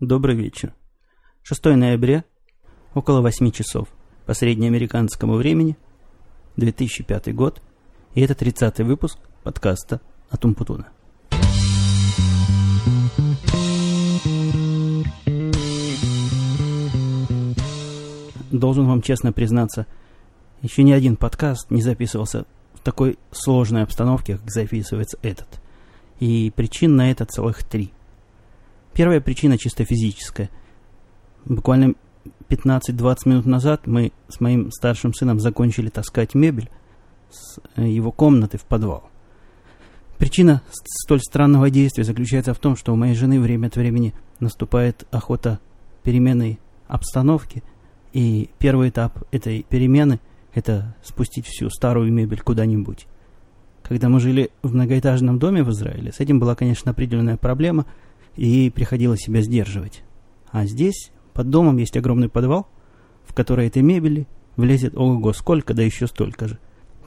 Добрый вечер. 6 ноября, около 8 часов по среднеамериканскому времени, 2005 год, и это 30 выпуск подкаста от Умпутуна. Должен вам честно признаться, еще ни один подкаст не записывался в такой сложной обстановке, как записывается этот. И причин на это целых три. Первая причина чисто физическая. Буквально 15-20 минут назад мы с моим старшим сыном закончили таскать мебель с э, его комнаты в подвал. Причина столь странного действия заключается в том, что у моей жены время от времени наступает охота переменной обстановки, и первый этап этой перемены – это спустить всю старую мебель куда-нибудь. Когда мы жили в многоэтажном доме в Израиле, с этим была, конечно, определенная проблема – и приходилось себя сдерживать. А здесь, под домом, есть огромный подвал, в который этой мебели влезет ого-го сколько, да еще столько же.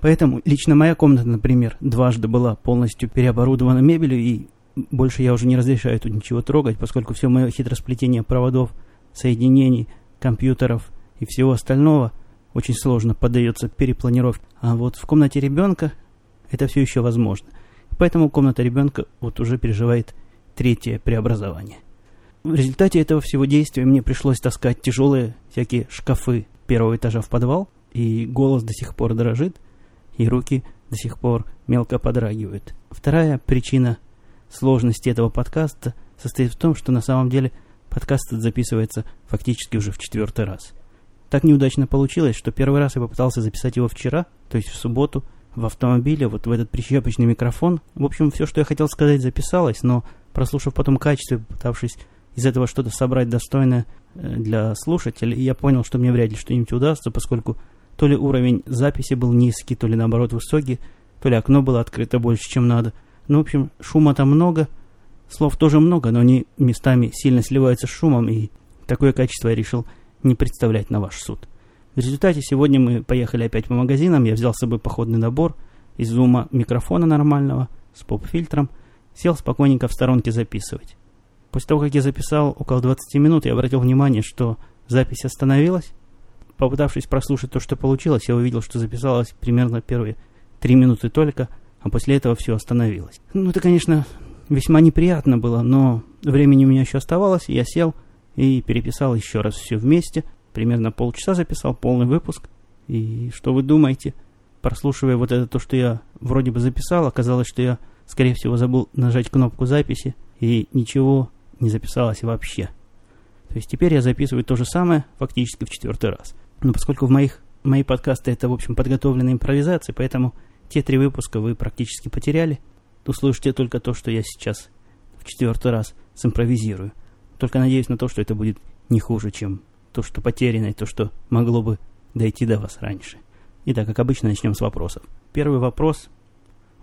Поэтому лично моя комната, например, дважды была полностью переоборудована мебелью, и больше я уже не разрешаю тут ничего трогать, поскольку все мое хитросплетение проводов, соединений, компьютеров и всего остального очень сложно поддается перепланировке. А вот в комнате ребенка это все еще возможно. Поэтому комната ребенка вот уже переживает третье преобразование. В результате этого всего действия мне пришлось таскать тяжелые всякие шкафы первого этажа в подвал, и голос до сих пор дрожит, и руки до сих пор мелко подрагивают. Вторая причина сложности этого подкаста состоит в том, что на самом деле подкаст записывается фактически уже в четвертый раз. Так неудачно получилось, что первый раз я попытался записать его вчера, то есть в субботу, в автомобиле, вот в этот прищепочный микрофон. В общем, все, что я хотел сказать, записалось, но прослушав потом качестве, пытавшись из этого что-то собрать достойное э, для слушателей, я понял, что мне вряд ли что-нибудь удастся, поскольку то ли уровень записи был низкий, то ли наоборот высокий, то ли окно было открыто больше, чем надо. Ну, в общем, шума там много, слов тоже много, но они местами сильно сливаются с шумом, и такое качество я решил не представлять на ваш суд. В результате сегодня мы поехали опять по магазинам, я взял с собой походный набор из зума микрофона нормального с поп-фильтром, сел спокойненько в сторонке записывать. После того, как я записал около 20 минут, я обратил внимание, что запись остановилась. Попытавшись прослушать то, что получилось, я увидел, что записалось примерно первые 3 минуты только, а после этого все остановилось. Ну, это, конечно, весьма неприятно было, но времени у меня еще оставалось, я сел и переписал еще раз все вместе. Примерно полчаса записал полный выпуск. И что вы думаете? Прослушивая вот это то, что я вроде бы записал, оказалось, что я Скорее всего, забыл нажать кнопку записи, и ничего не записалось вообще. То есть теперь я записываю то же самое фактически в четвертый раз. Но поскольку в моих мои подкасты это, в общем, подготовленная импровизация, поэтому те три выпуска вы практически потеряли. Услышите только то, что я сейчас в четвертый раз симпровизирую. Только надеюсь на то, что это будет не хуже, чем то, что потеряно, и то, что могло бы дойти до вас раньше. Итак, как обычно, начнем с вопросов. Первый вопрос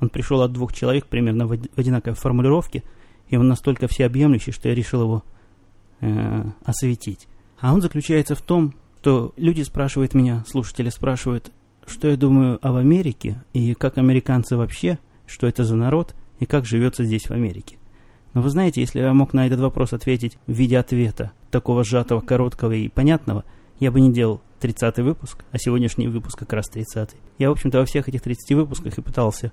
он пришел от двух человек примерно в одинаковой формулировке, и он настолько всеобъемлющий, что я решил его э, осветить. А он заключается в том, что люди спрашивают меня, слушатели спрашивают, что я думаю об Америке, и как американцы вообще, что это за народ, и как живется здесь в Америке. Но вы знаете, если я мог на этот вопрос ответить в виде ответа, такого сжатого, короткого и понятного, я бы не делал 30 выпуск, а сегодняшний выпуск как раз 30 -й. Я, в общем-то, во всех этих 30 выпусках и пытался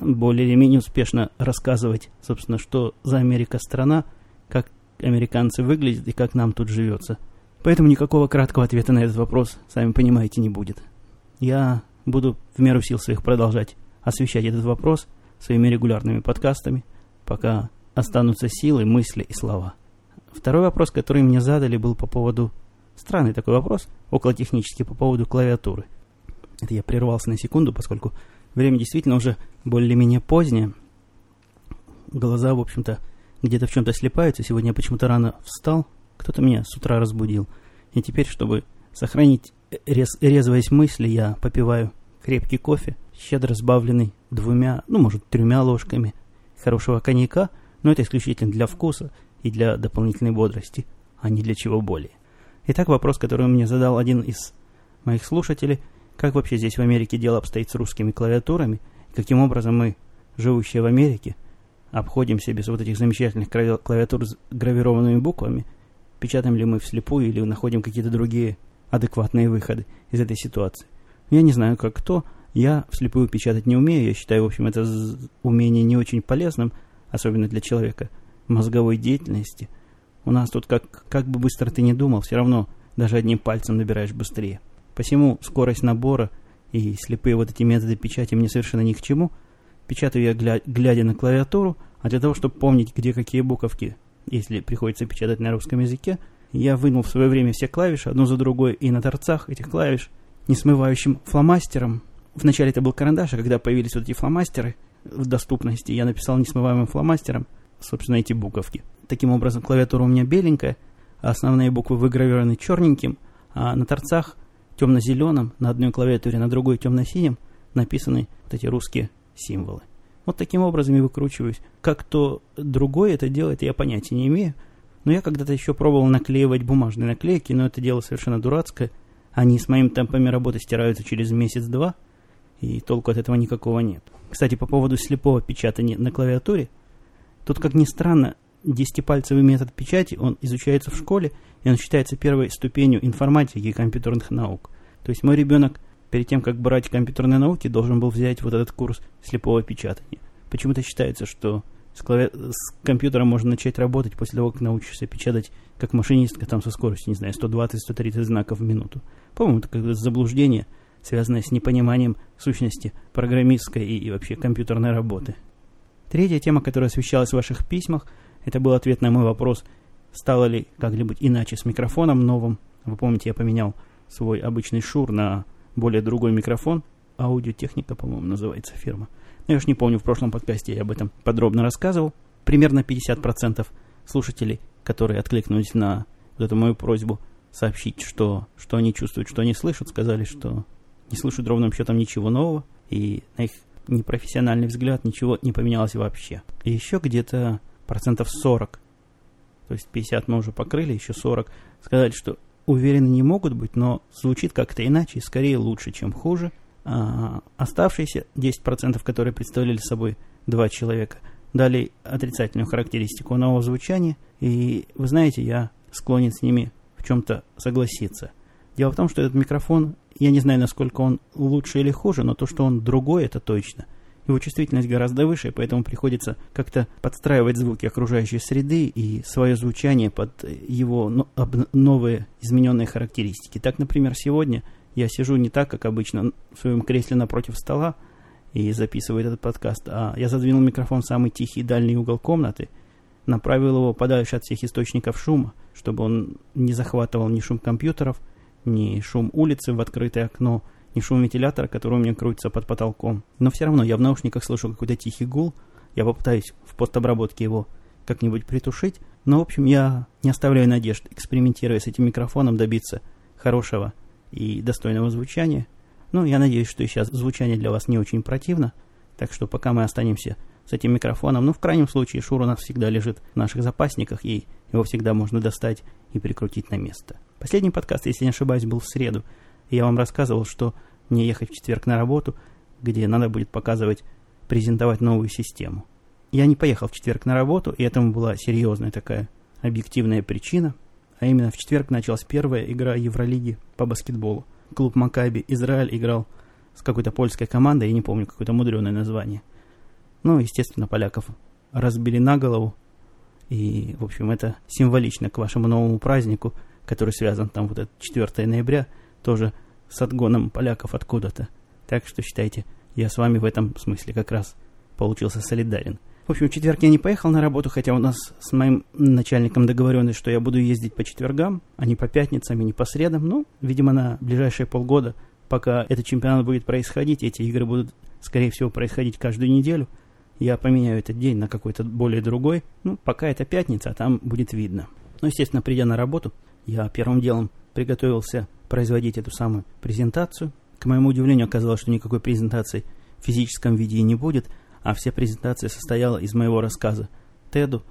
более или менее успешно рассказывать, собственно, что за Америка страна, как американцы выглядят и как нам тут живется. Поэтому никакого краткого ответа на этот вопрос, сами понимаете, не будет. Я буду в меру сил своих продолжать освещать этот вопрос своими регулярными подкастами, пока останутся силы, мысли и слова. Второй вопрос, который мне задали, был по поводу... Странный такой вопрос, около технический, по поводу клавиатуры. Это я прервался на секунду, поскольку Время действительно уже более-менее позднее. Глаза, в общем-то, где-то в чем-то слепаются. Сегодня я почему-то рано встал. Кто-то меня с утра разбудил. И теперь, чтобы сохранить рез резвость мысли, я попиваю крепкий кофе, щедро сбавленный двумя, ну, может, тремя ложками хорошего коньяка, но это исключительно для вкуса и для дополнительной бодрости, а не для чего более. Итак, вопрос, который мне задал один из моих слушателей – как вообще здесь в Америке дело обстоит с русскими клавиатурами? И каким образом мы, живущие в Америке, обходимся без вот этих замечательных клавиатур с гравированными буквами печатаем ли мы вслепую или находим какие-то другие адекватные выходы из этой ситуации. Я не знаю, как кто, я вслепую печатать не умею, я считаю, в общем, это умение не очень полезным, особенно для человека мозговой деятельности. У нас тут как, как бы быстро ты не думал, все равно даже одним пальцем набираешь быстрее. Посему скорость набора и слепые вот эти методы печати мне совершенно ни к чему. Печатаю я, гля глядя на клавиатуру, а для того, чтобы помнить, где какие буковки, если приходится печатать на русском языке, я вынул в свое время все клавиши, одну за другой, и на торцах этих клавиш, несмывающим фломастером, вначале это был карандаш, а когда появились вот эти фломастеры в доступности, я написал несмываемым фломастером, собственно, эти буковки. Таким образом, клавиатура у меня беленькая, а основные буквы выгравированы черненьким, а на торцах темно-зеленым, на одной клавиатуре, на другой темно-синим написаны вот эти русские символы. Вот таким образом я выкручиваюсь. Как то другой это делает, я понятия не имею. Но я когда-то еще пробовал наклеивать бумажные наклейки, но это дело совершенно дурацкое. Они с моим темпами работы стираются через месяц-два, и толку от этого никакого нет. Кстати, по поводу слепого печатания на клавиатуре, тут, как ни странно, десятипальцевый метод печати, он изучается в школе, и он считается первой ступенью информатики и компьютерных наук. То есть мой ребенок перед тем, как брать компьютерные науки, должен был взять вот этот курс слепого печатания. Почему-то считается, что с, клави... с компьютером можно начать работать после того, как научишься печатать как машинистка там со скоростью, не знаю, 120-130 знаков в минуту. По-моему, это какое-то заблуждение, связанное с непониманием сущности программистской и, и вообще компьютерной работы. Третья тема, которая освещалась в ваших письмах, это был ответ на мой вопрос, стало ли как-нибудь иначе с микрофоном новым. Вы помните, я поменял свой обычный шур на более другой микрофон. Аудиотехника, по-моему, называется фирма. Я уж не помню, в прошлом подкасте я об этом подробно рассказывал. Примерно 50% слушателей, которые откликнулись на вот эту мою просьбу сообщить, что, что они чувствуют, что они слышат, сказали, что не слышат ровным счетом ничего нового, и на их непрофессиональный взгляд ничего не поменялось вообще. И еще где-то процентов 40, то есть 50 мы уже покрыли, еще 40, сказали, что уверены не могут быть, но звучит как-то иначе и скорее лучше, чем хуже. А оставшиеся 10%, которые представляли собой два человека, дали отрицательную характеристику нового звучания, и вы знаете, я склонен с ними в чем-то согласиться. Дело в том, что этот микрофон, я не знаю, насколько он лучше или хуже, но то, что он другой, это точно – его чувствительность гораздо выше, поэтому приходится как-то подстраивать звуки окружающей среды и свое звучание под его новые измененные характеристики. Так, например, сегодня я сижу не так, как обычно, в своем кресле напротив стола и записываю этот подкаст, а я задвинул микрофон в самый тихий дальний угол комнаты, направил его подальше от всех источников шума, чтобы он не захватывал ни шум компьютеров, ни шум улицы в открытое окно, ни шум вентилятора, который у меня крутится под потолком. Но все равно я в наушниках слышу какой-то тихий гул. Я попытаюсь в постобработке его как-нибудь притушить. Но, в общем, я не оставляю надежд, экспериментируя с этим микрофоном, добиться хорошего и достойного звучания. Ну, я надеюсь, что и сейчас звучание для вас не очень противно. Так что пока мы останемся с этим микрофоном, ну, в крайнем случае, шур у нас всегда лежит в наших запасниках, и его всегда можно достать и прикрутить на место. Последний подкаст, если не ошибаюсь, был в среду я вам рассказывал, что мне ехать в четверг на работу, где надо будет показывать, презентовать новую систему. Я не поехал в четверг на работу, и этому была серьезная такая объективная причина. А именно в четверг началась первая игра Евролиги по баскетболу. Клуб Макаби Израиль играл с какой-то польской командой, я не помню, какое-то мудреное название. Ну, естественно, поляков разбили на голову. И, в общем, это символично к вашему новому празднику, который связан там вот этот 4 ноября – тоже с отгоном поляков откуда-то. Так что считайте, я с вами в этом смысле как раз получился солидарен. В общем, в четверг я не поехал на работу, хотя у нас с моим начальником договоренность, что я буду ездить по четвергам, а не по пятницам и не по средам. Ну, видимо, на ближайшие полгода, пока этот чемпионат будет происходить, эти игры будут, скорее всего, происходить каждую неделю, я поменяю этот день на какой-то более другой. Ну, пока это пятница, а там будет видно. Ну, естественно, придя на работу, я первым делом приготовился производить эту самую презентацию. К моему удивлению оказалось, что никакой презентации в физическом виде не будет, а вся презентация состояла из моего рассказа Теду,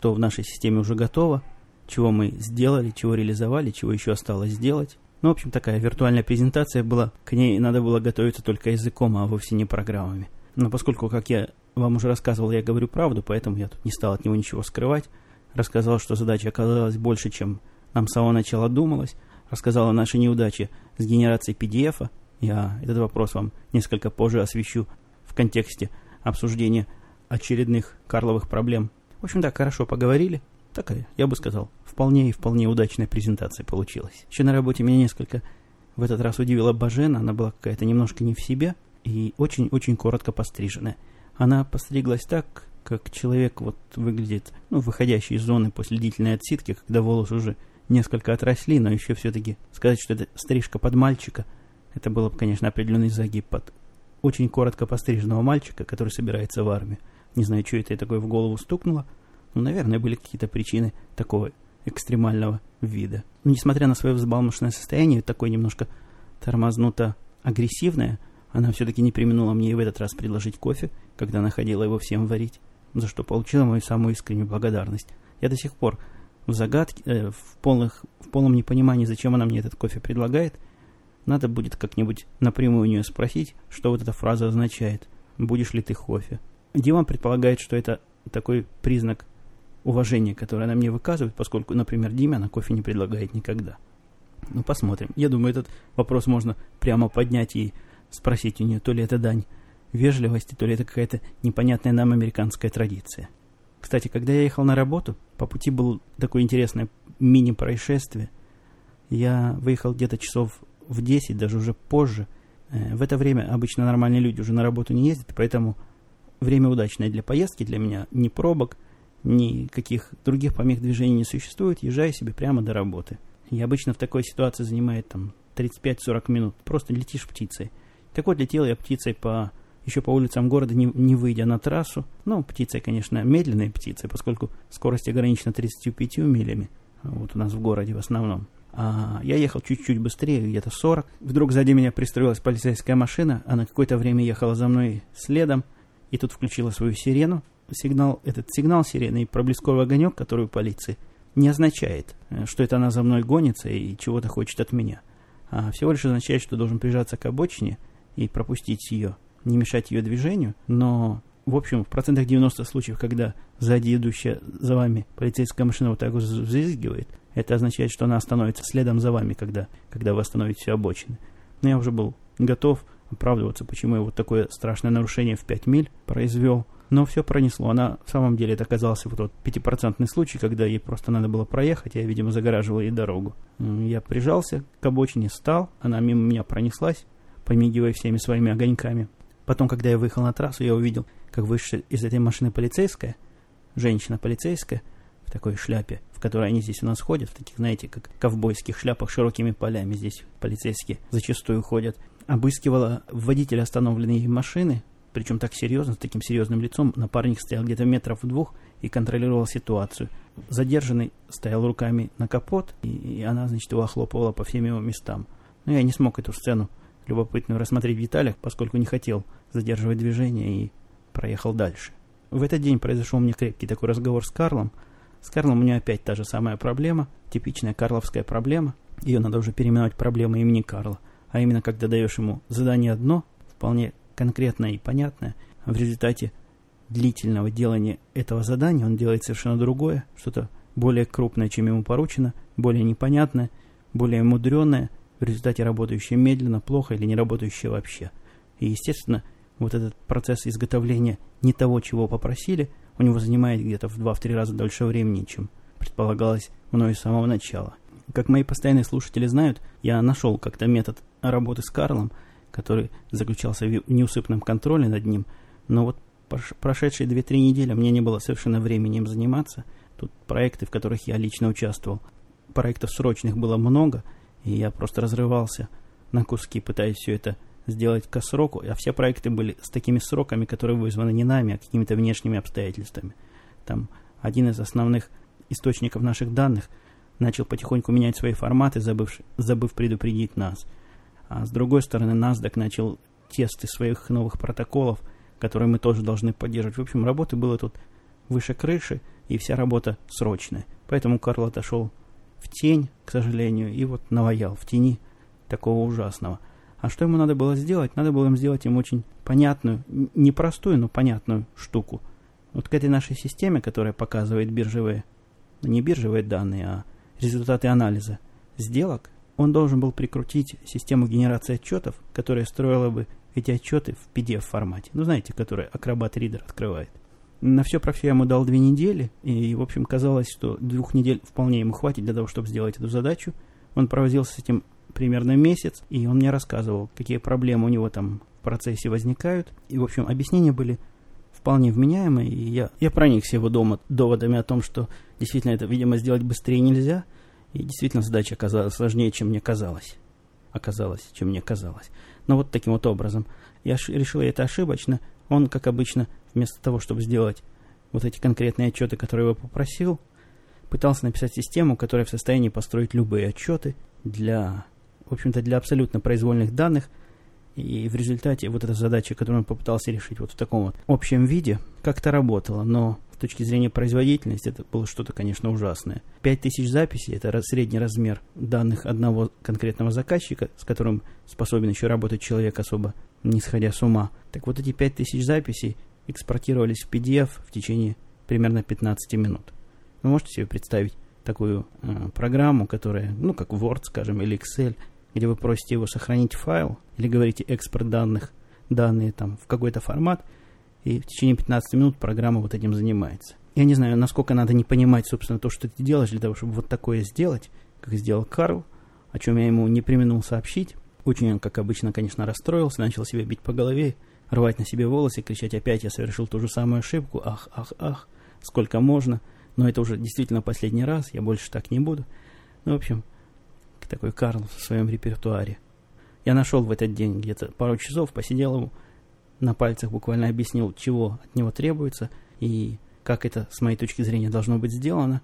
то в нашей системе уже готово, чего мы сделали, чего реализовали, чего еще осталось сделать. Ну, в общем, такая виртуальная презентация была. К ней надо было готовиться только языком, а вовсе не программами. Но поскольку, как я вам уже рассказывал, я говорю правду, поэтому я тут не стал от него ничего скрывать. рассказал, что задача оказалась больше, чем нам с самого начала думалось, рассказал о нашей неудаче с генерацией PDF. -а. Я этот вопрос вам несколько позже освещу в контексте обсуждения очередных Карловых проблем. В общем, так, хорошо поговорили. Такая, я бы сказал, вполне и вполне удачная презентация получилась. Еще на работе меня несколько в этот раз удивила Бажена. Она была какая-то немножко не в себе и очень-очень коротко постриженная. Она постриглась так, как человек вот выглядит, ну, выходящий из зоны после длительной отсидки, когда волосы уже несколько отросли, но еще все-таки сказать, что это стрижка под мальчика, это было бы, конечно, определенный загиб под очень коротко постриженного мальчика, который собирается в армию. Не знаю, что это такое в голову стукнуло, но, наверное, были какие-то причины такого экстремального вида. Но, несмотря на свое взбалмошное состояние, такое немножко тормознуто агрессивное, она все-таки не применула мне и в этот раз предложить кофе, когда находила его всем варить за что получила мою самую искреннюю благодарность. Я до сих пор в загадке, э, в, полных, в полном непонимании, зачем она мне этот кофе предлагает. Надо будет как-нибудь напрямую у нее спросить, что вот эта фраза означает. «Будешь ли ты кофе?» Дима предполагает, что это такой признак уважения, которое она мне выказывает, поскольку, например, Диме она кофе не предлагает никогда. Ну, посмотрим. Я думаю, этот вопрос можно прямо поднять и спросить у нее, то ли это дань вежливости, то ли это какая-то непонятная нам американская традиция. Кстати, когда я ехал на работу, по пути было такое интересное мини-происшествие. Я выехал где-то часов в 10, даже уже позже. Э, в это время обычно нормальные люди уже на работу не ездят, поэтому время удачное для поездки, для меня ни пробок, ни каких других помех движения не существует, езжаю себе прямо до работы. И обычно в такой ситуации занимает там 35-40 минут, просто летишь птицей. Так вот, летел я птицей по еще по улицам города, не, не выйдя на трассу. Ну, птица, конечно, медленная птица, поскольку скорость ограничена 35 милями. Вот у нас в городе в основном. А я ехал чуть-чуть быстрее, где-то 40. Вдруг сзади меня пристроилась полицейская машина. Она какое-то время ехала за мной следом. И тут включила свою сирену. Сигнал, этот сигнал сирены и проблесковый огонек, который у полиции, не означает, э, что это она за мной гонится и чего-то хочет от меня. А всего лишь означает, что должен прижаться к обочине и пропустить ее не мешать ее движению, но в общем, в процентах 90 случаев, когда сзади идущая за вами полицейская машина вот так вот взвизгивает, это означает, что она остановится следом за вами, когда, когда вы остановите обочины. Но я уже был готов оправдываться, почему я вот такое страшное нарушение в 5 миль произвел. Но все пронесло. Она в самом деле это оказался вот тот пятипроцентный случай, когда ей просто надо было проехать, я, видимо, загораживал ей дорогу. Я прижался к обочине, стал, она мимо меня пронеслась, помигивая всеми своими огоньками. Потом, когда я выехал на трассу, я увидел, как вышла из этой машины полицейская, женщина полицейская, в такой шляпе, в которой они здесь у нас ходят, в таких, знаете, как ковбойских шляпах широкими полями здесь полицейские зачастую ходят, обыскивала водителя остановленной машины, причем так серьезно, с таким серьезным лицом. Напарник стоял где-то метров в двух и контролировал ситуацию. Задержанный стоял руками на капот, и, и она, значит, его охлопывала по всем его местам. Но я не смог эту сцену любопытную рассмотреть в деталях, поскольку не хотел задерживать движение и проехал дальше. В этот день произошел мне крепкий такой разговор с Карлом. С Карлом у меня опять та же самая проблема, типичная карловская проблема. Ее надо уже переименовать проблемой имени Карла. А именно, когда даешь ему задание одно, вполне конкретное и понятное, в результате длительного делания этого задания он делает совершенно другое, что-то более крупное, чем ему поручено, более непонятное, более мудреное, в результате работающее медленно, плохо или не работающее вообще. И, естественно, вот этот процесс изготовления не того, чего попросили, у него занимает где-то в 2-3 раза дольше времени, чем предполагалось мною с самого начала. Как мои постоянные слушатели знают, я нашел как-то метод работы с Карлом, который заключался в неусыпном контроле над ним, но вот прошедшие 2-3 недели мне не было совершенно времени им заниматься. Тут проекты, в которых я лично участвовал, проектов срочных было много, и я просто разрывался на куски, пытаясь все это сделать к сроку, а все проекты были с такими сроками, которые вызваны не нами, а какими-то внешними обстоятельствами. Там один из основных источников наших данных начал потихоньку менять свои форматы, забыв, забыв предупредить нас. А с другой стороны, NASDAQ начал тесты своих новых протоколов, которые мы тоже должны поддерживать. В общем, работы было тут выше крыши, и вся работа срочная. Поэтому Карл отошел в тень, к сожалению, и вот наваял в тени такого ужасного. А что ему надо было сделать? Надо было им сделать им очень понятную, непростую, но понятную штуку. Вот к этой нашей системе, которая показывает биржевые не биржевые данные, а результаты анализа сделок, он должен был прикрутить систему генерации отчетов, которая строила бы эти отчеты в PDF-формате. Ну, знаете, который Acrobat Reader открывает. На все про все я ему дал две недели, и, в общем, казалось, что двух недель вполне ему хватит для того, чтобы сделать эту задачу. Он провозился с этим примерно месяц, и он мне рассказывал, какие проблемы у него там в процессе возникают. И, в общем, объяснения были вполне вменяемые, и я, я проникся его дома доводами о том, что действительно это, видимо, сделать быстрее нельзя, и действительно задача оказалась сложнее, чем мне казалось. Оказалось, чем мне казалось. Но вот таким вот образом. Я решил это ошибочно. Он, как обычно, вместо того, чтобы сделать вот эти конкретные отчеты, которые я попросил, пытался написать систему, которая в состоянии построить любые отчеты для, в общем-то, для абсолютно произвольных данных – и в результате вот эта задача, которую он попытался решить вот в таком вот общем виде, как-то работала, но с точки зрения производительности это было что-то, конечно, ужасное. 5000 записей – это средний размер данных одного конкретного заказчика, с которым способен еще работать человек особо не сходя с ума. Так вот эти 5000 записей экспортировались в PDF в течение примерно 15 минут. Вы можете себе представить такую э, программу, которая, ну, как Word, скажем, или Excel – где вы просите его сохранить файл, или говорите экспорт данных, данные там в какой-то формат, и в течение 15 минут программа вот этим занимается. Я не знаю, насколько надо не понимать, собственно, то, что ты делаешь, для того, чтобы вот такое сделать, как сделал Карл, о чем я ему не применил сообщить. Очень он, как обычно, конечно, расстроился, начал себя бить по голове, рвать на себе волосы, кричать опять, я совершил ту же самую ошибку, ах, ах, ах, сколько можно, но это уже действительно последний раз, я больше так не буду. Ну, в общем, такой Карл в своем репертуаре. Я нашел в этот день где-то пару часов, посидел ему, на пальцах буквально объяснил, чего от него требуется и как это, с моей точки зрения, должно быть сделано.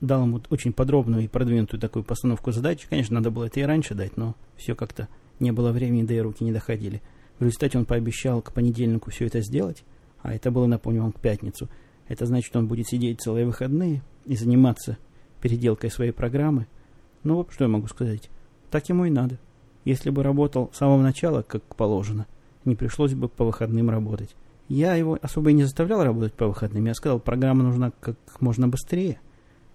Дал ему очень подробную и продвинутую такую постановку задач. Конечно, надо было это и раньше дать, но все как-то не было времени, да и руки не доходили. В результате он пообещал к понедельнику все это сделать, а это было, напомню вам, к пятницу. Это значит, он будет сидеть целые выходные и заниматься переделкой своей программы – ну, что я могу сказать? Так ему и надо. Если бы работал с самого начала, как положено, не пришлось бы по выходным работать. Я его особо и не заставлял работать по выходным. Я сказал, программа нужна как можно быстрее.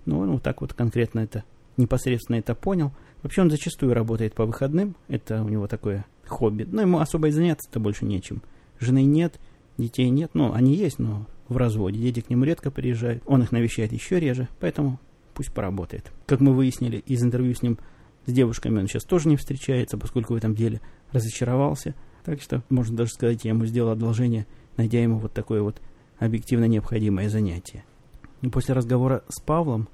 Ну, он вот так вот конкретно это, непосредственно это понял. Вообще он зачастую работает по выходным. Это у него такое хобби. Но ему особо и заняться-то больше нечем. Жены нет, детей нет. Ну, они есть, но в разводе. Дети к нему редко приезжают. Он их навещает еще реже. Поэтому пусть поработает. Как мы выяснили из интервью с ним с девушками, он сейчас тоже не встречается, поскольку в этом деле разочаровался. Так что, можно даже сказать, я ему сделал одолжение, найдя ему вот такое вот объективно необходимое занятие. И после разговора с Павлом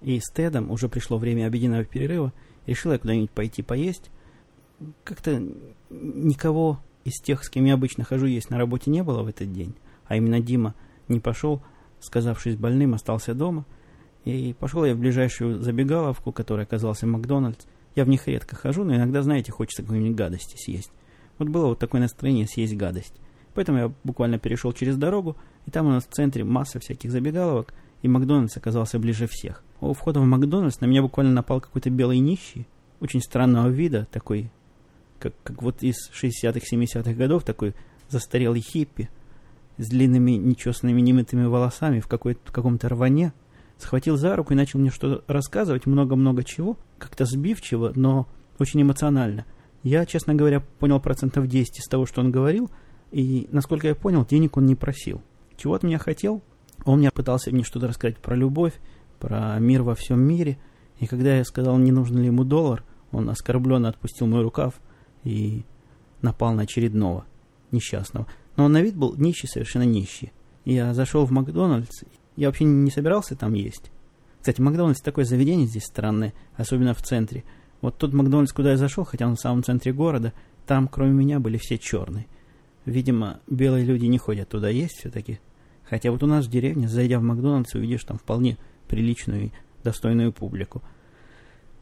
и с Тедом уже пришло время обеденного перерыва. Решил я куда-нибудь пойти поесть. Как-то никого из тех, с кем я обычно хожу есть на работе, не было в этот день. А именно Дима не пошел, сказавшись больным, остался дома – и пошел я в ближайшую забегаловку, которая оказалась Макдональдс. Я в них редко хожу, но иногда, знаете, хочется какой-нибудь гадости съесть. Вот было вот такое настроение съесть гадость. Поэтому я буквально перешел через дорогу, и там у нас в центре масса всяких забегаловок, и Макдональдс оказался ближе всех. У входа в Макдональдс на меня буквально напал какой-то белый нищий, очень странного вида, такой, как, как вот из 60-х, 70-х годов, такой застарелый хиппи, с длинными нечесанными немытыми волосами в, какой в каком-то рване, схватил за руку и начал мне что-то рассказывать, много-много чего, как-то сбивчиво, но очень эмоционально. Я, честно говоря, понял процентов 10 из того, что он говорил, и, насколько я понял, денег он не просил. Чего от меня хотел? Он мне пытался мне что-то рассказать про любовь, про мир во всем мире, и когда я сказал, не нужен ли ему доллар, он оскорбленно отпустил мой рукав и напал на очередного несчастного. Но он на вид был нищий, совершенно нищий. Я зашел в Макдональдс я вообще не собирался там есть. Кстати, Макдональдс такое заведение здесь странное, особенно в центре. Вот тот Макдональдс, куда я зашел, хотя он в самом центре города, там кроме меня были все черные. Видимо, белые люди не ходят туда есть все-таки. Хотя вот у нас в деревне, зайдя в Макдональдс, увидишь там вполне приличную и достойную публику.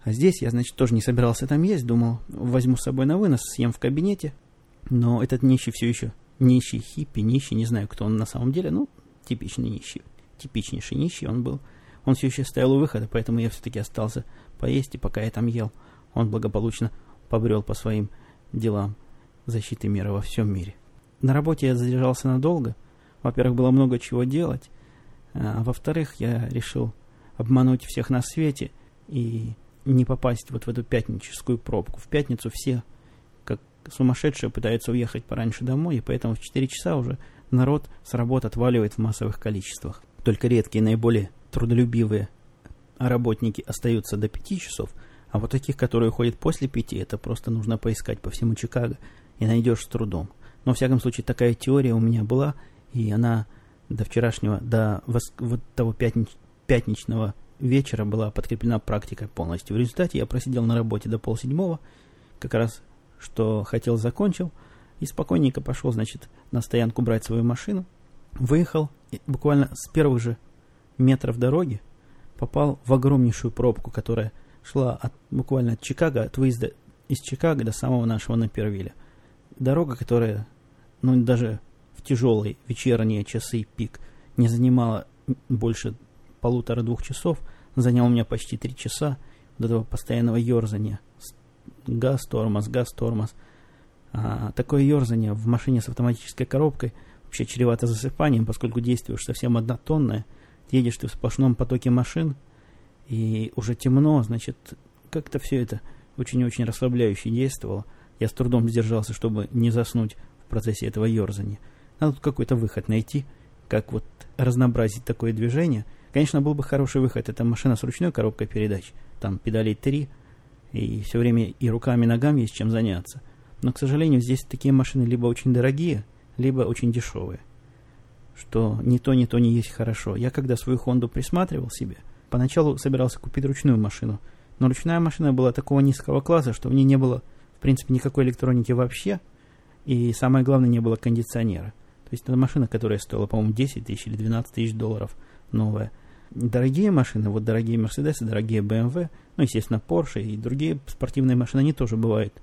А здесь я, значит, тоже не собирался там есть, думал, возьму с собой на вынос, съем в кабинете. Но этот нищий все еще нищий, хиппи, нищий, не знаю, кто он на самом деле, ну, типичный нищий типичнейший нищий он был. Он все еще стоял у выхода, поэтому я все-таки остался поесть, и пока я там ел, он благополучно побрел по своим делам защиты мира во всем мире. На работе я задержался надолго. Во-первых, было много чего делать, а во-вторых, я решил обмануть всех на свете и не попасть вот в эту пятническую пробку. В пятницу все, как сумасшедшие, пытаются уехать пораньше домой, и поэтому в 4 часа уже народ с работы отваливает в массовых количествах. Только редкие, наиболее трудолюбивые работники остаются до 5 часов, а вот таких, которые уходят после 5, это просто нужно поискать по всему Чикаго, и найдешь с трудом. Но, во всяком случае, такая теория у меня была, и она до вчерашнего, до вот того пятнич, пятничного вечера была подкреплена практикой полностью. В результате я просидел на работе до полседьмого, как раз что хотел, закончил, и спокойненько пошел, значит, на стоянку брать свою машину. Выехал, и буквально с первых же метров дороги попал в огромнейшую пробку, которая шла от, буквально от Чикаго, от выезда из Чикаго до самого нашего Напервилля. Дорога, которая, ну, даже в тяжелые вечерние часы пик не занимала больше полутора-двух часов, занял у меня почти три часа до этого постоянного ерзания. Газ, тормоз, газ, тормоз. А, такое ерзание в машине с автоматической коробкой вообще чревато засыпанием, поскольку действуешь совсем однотонное. Едешь ты в сплошном потоке машин, и уже темно, значит, как-то все это очень-очень расслабляюще действовало. Я с трудом сдержался, чтобы не заснуть в процессе этого ерзания. Надо тут какой-то выход найти, как вот разнообразить такое движение. Конечно, был бы хороший выход, это машина с ручной коробкой передач, там педалей три, и все время и руками, и ногами есть чем заняться. Но, к сожалению, здесь такие машины либо очень дорогие, либо очень дешевые. Что ни то, ни то не есть хорошо. Я когда свою Хонду присматривал себе, поначалу собирался купить ручную машину, но ручная машина была такого низкого класса, что в ней не было, в принципе, никакой электроники вообще, и самое главное, не было кондиционера. То есть это машина, которая стоила, по-моему, 10 тысяч или 12 тысяч долларов новая. Дорогие машины, вот дорогие Мерседесы, дорогие BMW, ну, естественно, Porsche и другие спортивные машины, они тоже бывают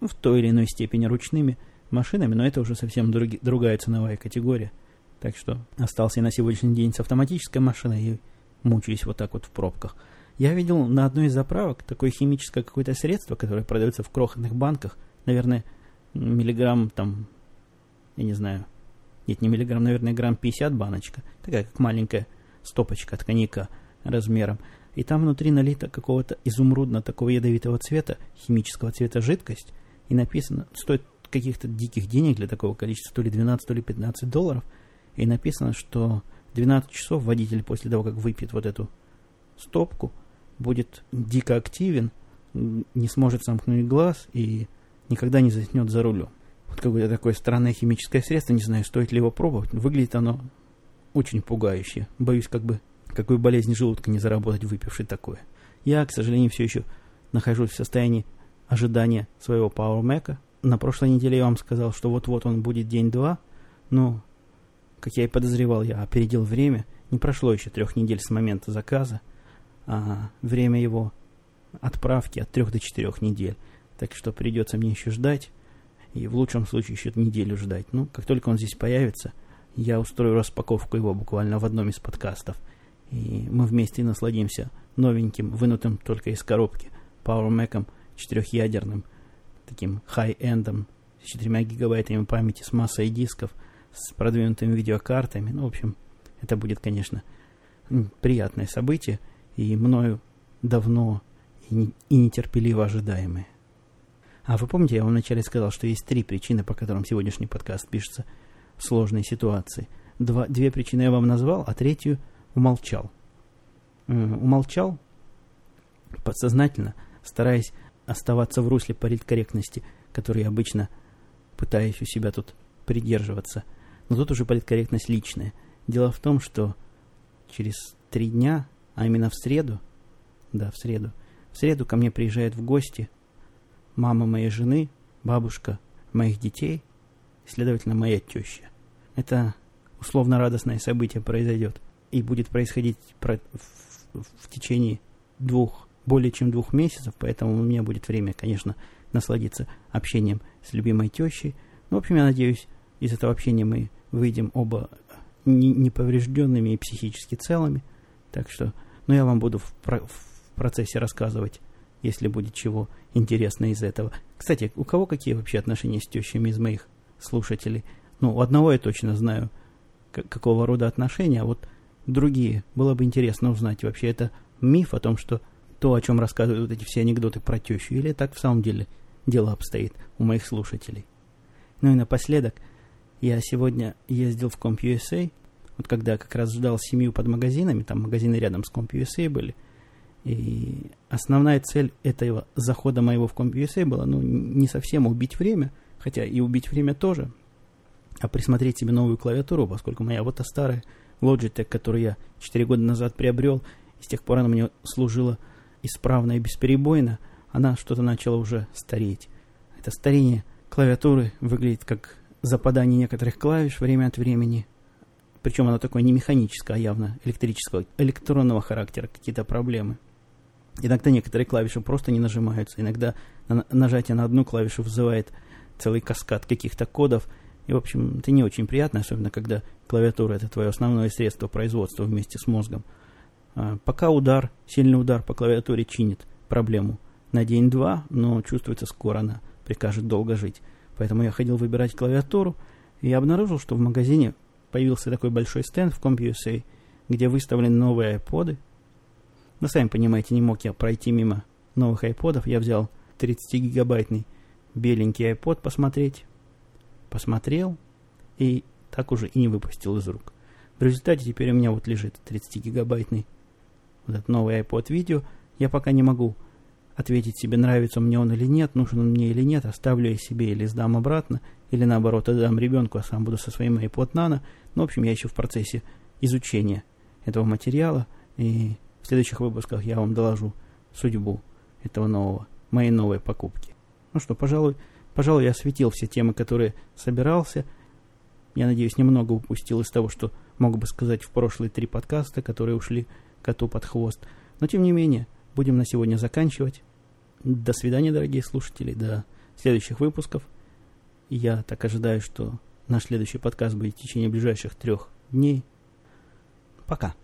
в той или иной степени ручными машинами, но это уже совсем други, другая ценовая категория. Так что остался я на сегодняшний день с автоматической машиной и мучаюсь вот так вот в пробках. Я видел на одной из заправок такое химическое какое-то средство, которое продается в крохотных банках, наверное, миллиграмм там, я не знаю, нет, не миллиграмм, наверное, грамм 50 баночка, такая как маленькая стопочка от коньяка размером. И там внутри налита какого-то изумрудно такого ядовитого цвета, химического цвета жидкость, и написано, стоит каких-то диких денег для такого количества, то ли 12, то ли 15 долларов, и написано, что 12 часов водитель после того, как выпьет вот эту стопку, будет дико активен, не сможет сомкнуть глаз и никогда не заснет за рулем. Вот какое-то такое странное химическое средство, не знаю, стоит ли его пробовать. Выглядит оно очень пугающе. Боюсь, как бы, какую болезнь желудка не заработать, выпивший такое. Я, к сожалению, все еще нахожусь в состоянии ожидания своего Power. На прошлой неделе я вам сказал, что вот-вот он будет день-два, но, как я и подозревал, я опередил время. Не прошло еще трех недель с момента заказа, а время его отправки от трех до четырех недель. Так что придется мне еще ждать, и в лучшем случае еще неделю ждать. Ну, как только он здесь появится, я устрою распаковку его буквально в одном из подкастов. И мы вместе насладимся новеньким, вынутым только из коробки Power Mac четырехъядерным, таким хай-эндом, с 4 гигабайтами памяти, с массой дисков, с продвинутыми видеокартами. Ну, в общем, это будет, конечно, приятное событие, и мною давно и, не, и нетерпеливо ожидаемое. А вы помните, я вам вначале сказал, что есть три причины, по которым сегодняшний подкаст пишется сложной ситуации. Два, две причины я вам назвал, а третью умолчал. Умолчал подсознательно, стараясь оставаться в русле политкорректности, который я обычно пытаюсь у себя тут придерживаться. Но тут уже политкорректность личная. Дело в том, что через три дня, а именно в среду, да, в среду, в среду ко мне приезжает в гости мама моей жены, бабушка моих детей, следовательно, моя теща. Это условно радостное событие произойдет и будет происходить в, в, течение двух, более чем двух месяцев, поэтому у меня будет время, конечно, насладиться общением с любимой тещей. Ну, в общем, я надеюсь, из этого общения мы выйдем оба неповрежденными и психически целыми. Так что, ну, я вам буду в, про, в процессе рассказывать если будет чего интересного из этого. Кстати, у кого какие вообще отношения с тещами из моих слушателей? Ну, одного я точно знаю, какого рода отношения, а вот другие. Было бы интересно узнать, вообще это миф о том, что то, о чем рассказывают вот эти все анекдоты про тещу, или так в самом деле дело обстоит у моих слушателей. Ну и напоследок, я сегодня ездил в CompUSA, вот когда как раз ждал семью под магазинами, там магазины рядом с CompUSA были, и основная цель этого захода моего в CompUSA была, ну, не совсем убить время, хотя и убить время тоже, а присмотреть себе новую клавиатуру, поскольку моя вот та старая Logitech, которую я 4 года назад приобрел, и с тех пор она мне служила исправно и бесперебойно, она что-то начала уже стареть. Это старение клавиатуры выглядит как западание некоторых клавиш время от времени. Причем оно такое не механическое, а явно электрического, электронного характера, какие-то проблемы. Иногда некоторые клавиши просто не нажимаются. Иногда нажатие на одну клавишу вызывает целый каскад каких-то кодов – и, в общем, это не очень приятно, особенно когда клавиатура – это твое основное средство производства вместе с мозгом. А, пока удар, сильный удар по клавиатуре чинит проблему на день-два, но чувствуется скоро она прикажет долго жить. Поэтому я ходил выбирать клавиатуру, и обнаружил, что в магазине появился такой большой стенд в CompUSA, где выставлены новые iPod. Но сами понимаете, не мог я пройти мимо новых iPod. Я взял 30-гигабайтный беленький iPod посмотреть, посмотрел и так уже и не выпустил из рук. В результате теперь у меня вот лежит 30-гигабайтный вот этот новый iPod видео. Я пока не могу ответить себе, нравится мне он или нет, нужен он мне или нет, оставлю я себе или сдам обратно, или наоборот отдам ребенку, а сам буду со своим iPod Nano. Ну, в общем, я еще в процессе изучения этого материала, и в следующих выпусках я вам доложу судьбу этого нового, моей новой покупки. Ну что, пожалуй, Пожалуй, я осветил все темы, которые собирался. Я надеюсь, немного упустил из того, что мог бы сказать в прошлые три подкаста, которые ушли коту под хвост. Но, тем не менее, будем на сегодня заканчивать. До свидания, дорогие слушатели, до следующих выпусков. Я так ожидаю, что наш следующий подкаст будет в течение ближайших трех дней. Пока.